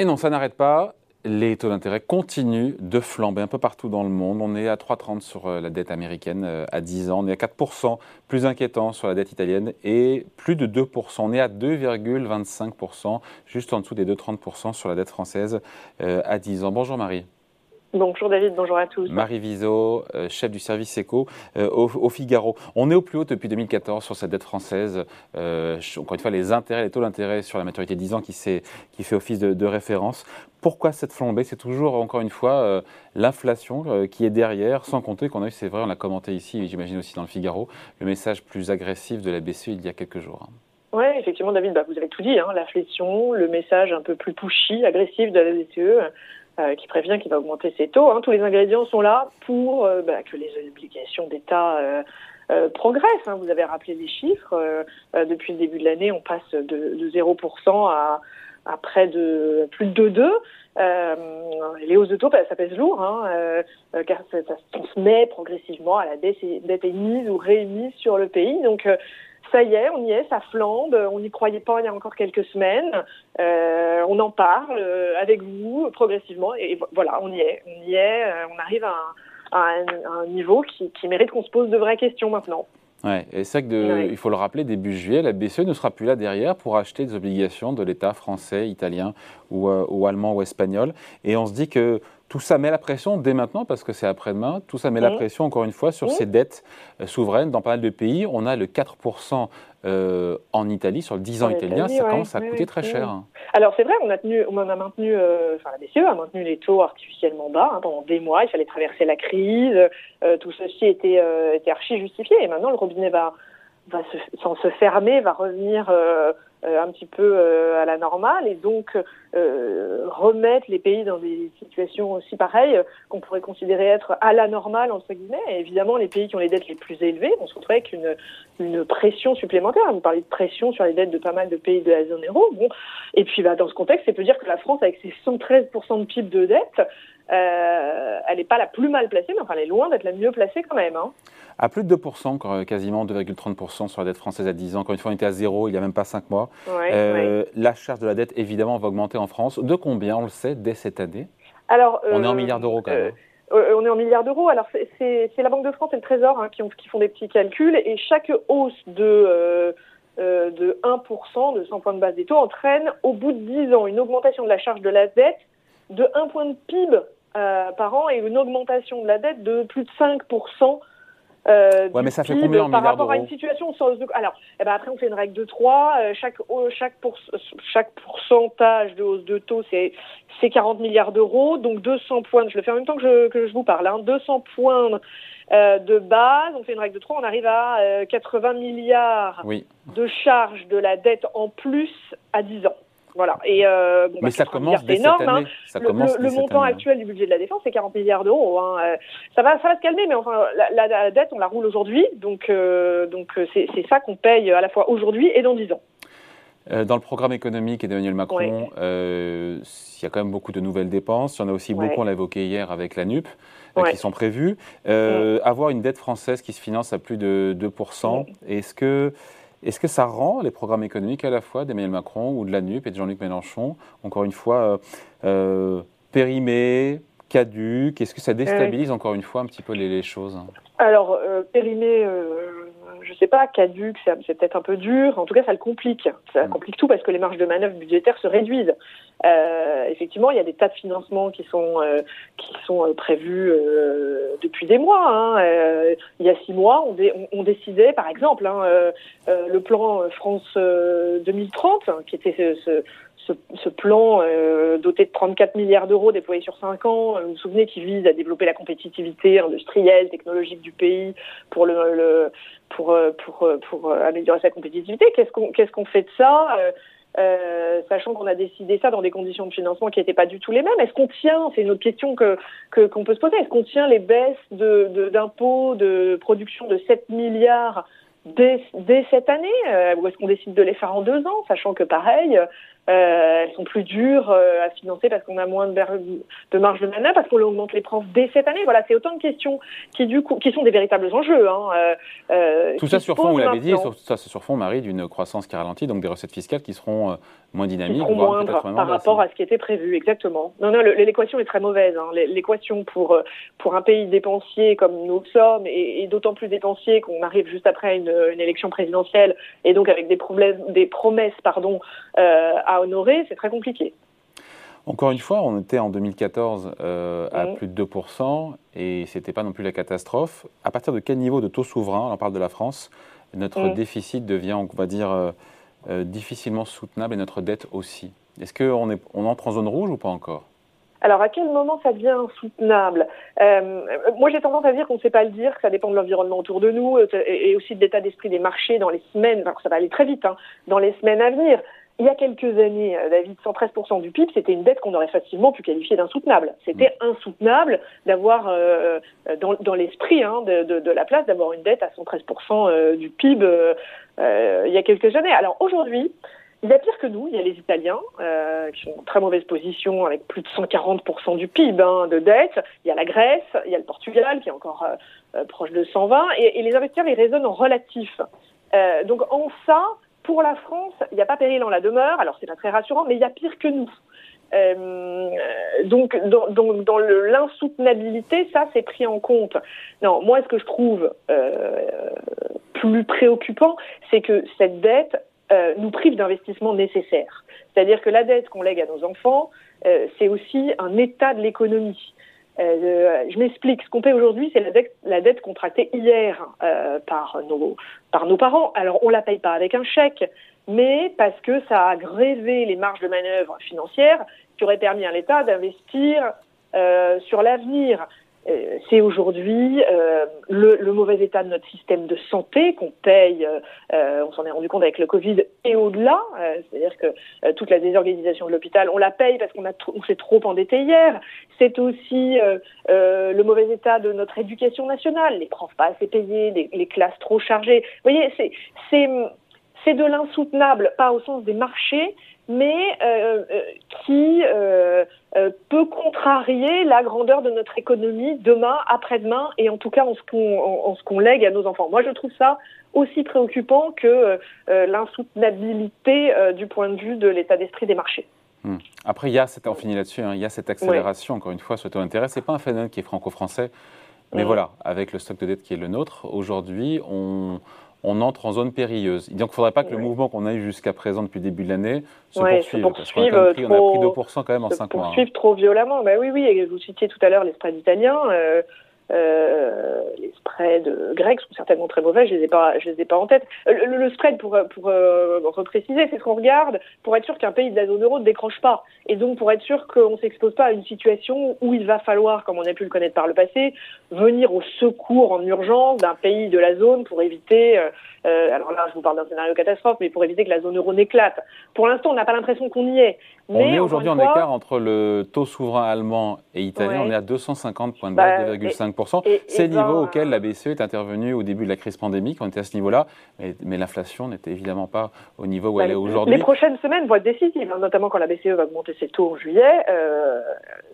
Et non, ça n'arrête pas. Les taux d'intérêt continuent de flamber un peu partout dans le monde. On est à 3,30 sur euh, la dette américaine euh, à 10 ans. On est à 4%, plus inquiétant sur la dette italienne et plus de 2%. On est à 2,25%, juste en dessous des 2,30% sur la dette française euh, à 10 ans. Bonjour Marie. Bonjour David, bonjour à tous. Marie Viseau, euh, chef du service éco euh, au, Figaro. On est au plus haut depuis 2014 sur cette dette française. Euh, encore une fois, les intérêts, les taux d'intérêt sur la maturité de 10 ans qui, qui fait office de, référence. Pourquoi cette flambée? C'est toujours, encore une fois, l'inflation qui est derrière, sans compter qu'on a eu, c'est vrai, on l'a commenté ici, et j'imagine aussi dans le Figaro, le message plus agressif de la BCE il y a quelques jours. Oui, effectivement, David, bah, vous avez tout dit, hein, l'inflation, le message un peu plus pushy, agressif de la BCE. Euh, qui prévient qu'il va augmenter ses taux. Hein. Tous les ingrédients sont là pour euh, bah, que les obligations d'État euh, progressent. Hein. Vous avez rappelé les chiffres. depuis le début de l'année, on passe de, de 0% à, à, près de plus de 2. Euh, les hausses de taux, bah, ça pèse lourd, hein, car ça, ça, se met progressivement à la dette émise ou réémise sur le pays. Donc, ça y est, on y est, ça flambe, on n'y croyait pas il y a encore quelques semaines, euh, on en parle euh, avec vous progressivement et voilà, on y est, on y est, euh, on arrive à un, niveau qui, mérite qu'on se pose de vraies questions maintenant. Ouais, et c'est vrai qu'il faut le rappeler, début juillet, la BCE ne sera plus là derrière pour acheter des obligations de l'État français, italien ou, ou allemand ou espagnol. Et on se dit que tout ça met la pression dès maintenant, parce que c'est après-demain, tout ça met la pression, encore une fois, sur ces dettes euh, souveraines. Dans pas mal de pays, on a le 4% euh, en Italie, sur le 10 ans italien, ça commence à coûter très cher. Alors c'est vrai, on a, tenu, on a maintenu, euh, enfin la BCE a maintenu les taux artificiellement bas hein, pendant des mois, il fallait traverser la crise, tout ceci était, était archi justifié, et maintenant le robinet va, va se, sans se fermer, va revenir euh, un petit peu euh, à la normale et donc euh, remettre les pays dans des situations aussi pareilles qu'on pourrait considérer être à la normale entre guillemets. Et évidemment, les pays qui ont les dettes les plus élevées vont se retrouver avec une, pression supplémentaire. Vous parlez de pression sur les dettes de pas mal de pays de la zone euro. Bon, et puis bah, dans ce contexte, c'est peut dire que la France, avec ses 113% de PIB de dette, elle n'est pas la plus mal placée, mais enfin, elle est loin d'être la mieux placée quand même. Hein. À plus de 2%, quasiment 2,30% sur la dette française à 10 ans. Encore une fois, on était à zéro il n'y a même pas 5 mois. Euh, la charge de la dette, évidemment, va augmenter en France. De combien, on le sait, dès cette année? Alors, On est en euh, milliards d'euros quand même. on est en milliards d'euros. Alors, c'est la Banque de France et le Trésor hein, qui, ont, qui, font des petits calculs. Et chaque hausse de, de 1%, de 100 points de base des taux, entraîne, au bout de 10 ans, une augmentation de la charge de la dette de 1 point de PIB euh, par an et une augmentation de la dette de plus de 5%. Euh, ouais, mais ça fait combien en par rapport à une situation sans alors eh ben après on fait une règle de 3 euh, chaque chaque pour, chaque pourcentage de hausse de taux c'est c'est 40 milliards d'euros donc 200 points je le fais en même temps que je que je vous parle hein, 200 points euh, de base on fait une règle de 3 on arrive à 80 milliards oui. de charges de la dette en plus à 10 ans voilà. Et euh, bon, Mais bah, ça commence dès énorme, cette année. Hein. Ça le, commence le, le montant actuel du budget de la défense, c'est 40 milliards d'euros. Hein. Euh, ça va, ça va se calmer, mais enfin, la, la, dette, on la roule aujourd'hui, donc euh, donc euh, c'est ça qu'on paye à la fois aujourd'hui et dans 10 ans. Dans le programme économique d'Emmanuel Macron, euh, il y a quand même beaucoup de nouvelles dépenses. Il y en a aussi beaucoup, on l'a évoqué hier avec la NUP, qui sont prévues. Avoir une dette française qui se finance à plus de 2%, est-ce que est-ce que ça rend les programmes économiques à la fois d'Emmanuel Macron ou de la NUP et de Jean-Luc Mélenchon, encore une fois, euh, euh périmés, caduques Est-ce que ça déstabilise encore une fois un petit peu les, choses? Alors, euh, périmé, euh, je sais pas, caduque, c'est peut-être un peu dur. En tout cas, ça le complique. Ça mm. complique tout parce que les marges de manœuvre budgétaires se réduisent. Euh, effectivement, il y a des tas de financements qui sont euh, qui sont euh, prévus depuis des mois. Hein. il y a six mois, on, on, décidait, par exemple, hein, le plan France 2030, qui était ce, ce ce, plan doté de 34 milliards d'euros déployé sur cinq ans, vous vous souvenez, qui vise à développer la compétitivité industrielle, technologique du pays pour pour améliorer sa compétitivité. Qu'est-ce qu'on fait de ça euh, sachant qu'on a décidé ça dans des conditions de financement qui n'étaient pas du tout les mêmes? Est-ce qu'on tient, c'est une autre question que qu'on peut se poser, est-ce qu'on tient les baisses d'impôts de, de, production de 7 milliards dès, cette année euh, ou est-ce qu'on décide de les faire en deux ans, sachant que pareil, euh, elles sont plus dures euh, à financer parce qu'on a moins de, de marge de manœuvre, parce qu'on augmente les profs dès cette année. Voilà, c'est autant de questions qui du coup qui sont des véritables enjeux. Hein, tout ça sur fond, vous l'avez dit, tout ça sur fond, Marie, d'une croissance qui ralentit, donc des recettes fiscales qui seront moins dynamiques, voire par rapport à ce qui était prévu, exactement. Non, non, l'équation est très mauvaise. Hein. L'équation pour pour un pays dépensier comme nous sommes, et, d'autant plus dépensier qu'on arrive juste après une, une, élection présidentielle, et donc avec des problèmes, des promesses, pardon, à honorer, c'est très compliqué. Encore une fois, on était en 2014 euh, à plus de 2% et ce n'était pas non plus la catastrophe. À partir de quel niveau de taux souverain, on parle de la France, notre déficit devient, on va dire, euh, euh, difficilement soutenable et notre dette aussi? Est-ce qu'on on entre en zone rouge ou pas encore? Alors, à quel moment ça devient insoutenable? Moi, j'ai tendance à dire qu'on ne sait pas le dire, que ça dépend de l'environnement autour de nous et aussi de l'état d'esprit des marchés dans les semaines, enfin, ça va aller très vite, hein, dans les semaines à venir il y a quelques années, euh, David, 113% du PIB, c'était une dette qu'on aurait facilement pu qualifier d'insoutenable. C'était mm. insoutenable d'avoir, euh, dans, dans l'esprit hein, de, de, de, la place, d'avoir une dette à 113% euh, du PIB euh, il y a quelques années. Alors aujourd'hui, il y a pire que nous, il y a les Italiens euh, qui sont en très mauvaise position avec plus de 140% du PIB hein, de dette. Il y a la Grèce, il y a le Portugal qui est encore proche de 120 et, et, les investisseurs ils raisonnent en relatif. donc en ça, pour la France, il n'y a pas péril en la demeure, alors c'est pas très rassurant, mais il y a pire que nous. Euh, donc, dans, dans, l'insoutenabilité, ça, c'est pris en compte. Non, moi, ce que je trouve euh, plus préoccupant, c'est que cette dette euh, nous prive d'investissements nécessaires. C'est-à-dire que la dette qu'on lègue à nos enfants, c'est aussi un état de l'économie. Euh, je m'explique. Ce qu'on paie aujourd'hui, c'est la dette, contractée hier euh, par, nos, par nos parents. Alors, on la paye pas avec un chèque, mais parce que ça a grévé les marges de manœuvre financières qui auraient permis à l'État d'investir euh, sur l'avenir. Euh, c'est aujourd'hui euh, le, le, mauvais état de notre système de santé qu'on paye, euh, on s'en est rendu compte avec le Covid et au-delà, c'est-à-dire que toute la désorganisation de l'hôpital, on la paye parce qu'on a on s'est trop endetté hier. C'est aussi le mauvais état de notre éducation nationale, les profs pas assez payés, les, les classes trop chargées. Vous voyez, c'est c'est de l'insoutenable, pas au sens des marchés, mais euh, euh, qui euh, peut contrarier la grandeur de notre économie demain, après-demain, et en tout cas en ce qu'on ce qu'on lègue à nos enfants. Moi, je trouve ça aussi préoccupant que l'insoutenabilité du point de vue de l'état d'esprit des marchés. Hmm. Après, il y a cette, on finit là-dessus, hein, il y a cette accélération, encore une fois, sur le taux d'intérêt. Ce n'est pas un phénomène qui est franco-français, mais voilà, avec le stock de dette qui est le nôtre, aujourd'hui, on, on entre en zone périlleuse. Donc il ne faudrait pas que le mouvement qu'on a eu jusqu'à présent depuis le début de l'année se poursuive. parce qu'on a, pris, 2% quand même en 5 mois. Hein. poursuivre trop violemment. Bah oui, oui, vous citiez tout à l'heure les spreads italiens. Euh, euh, les spreads grecs sont certainement très mauvais, je les ai pas, je les ai pas en tête. Euh, le, spread, pour pour euh, repréciser, c'est ce qu'on regarde pour être sûr qu'un pays de la zone euro ne décroche pas, et donc pour être sûr qu'on s'expose pas à une situation où il va falloir, comme on a pu le connaître par le passé, venir au secours en urgence d'un pays de la zone pour éviter. Euh, euh, alors là, je vous parle d'un scénario catastrophe, mais pour éviter que la zone euro n'éclate. Pour l'instant, on n'a pas l'impression qu'on y est. On est aujourd'hui en écart entre le taux souverain allemand et italien. On est à 250 points de base, 2,5%. C'est le niveau auquel la BCE est intervenue au début de la crise pandémique. On était à ce niveau-là, mais, l'inflation n'était évidemment pas au niveau où bah, elle est aujourd'hui. Les prochaines semaines vont être décisives, hein, notamment quand la BCE va augmenter ses taux en juillet. Euh,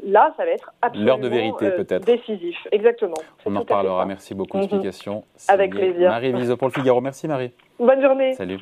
là, ça va être absolument L'heure de vérité, euh, peut-être. décisif. Exactement. On en reparlera. Merci beaucoup. Explication. Avec plaisir. Marie Viso pour le Figaro. Merci Marie. Bonne journée. Salut.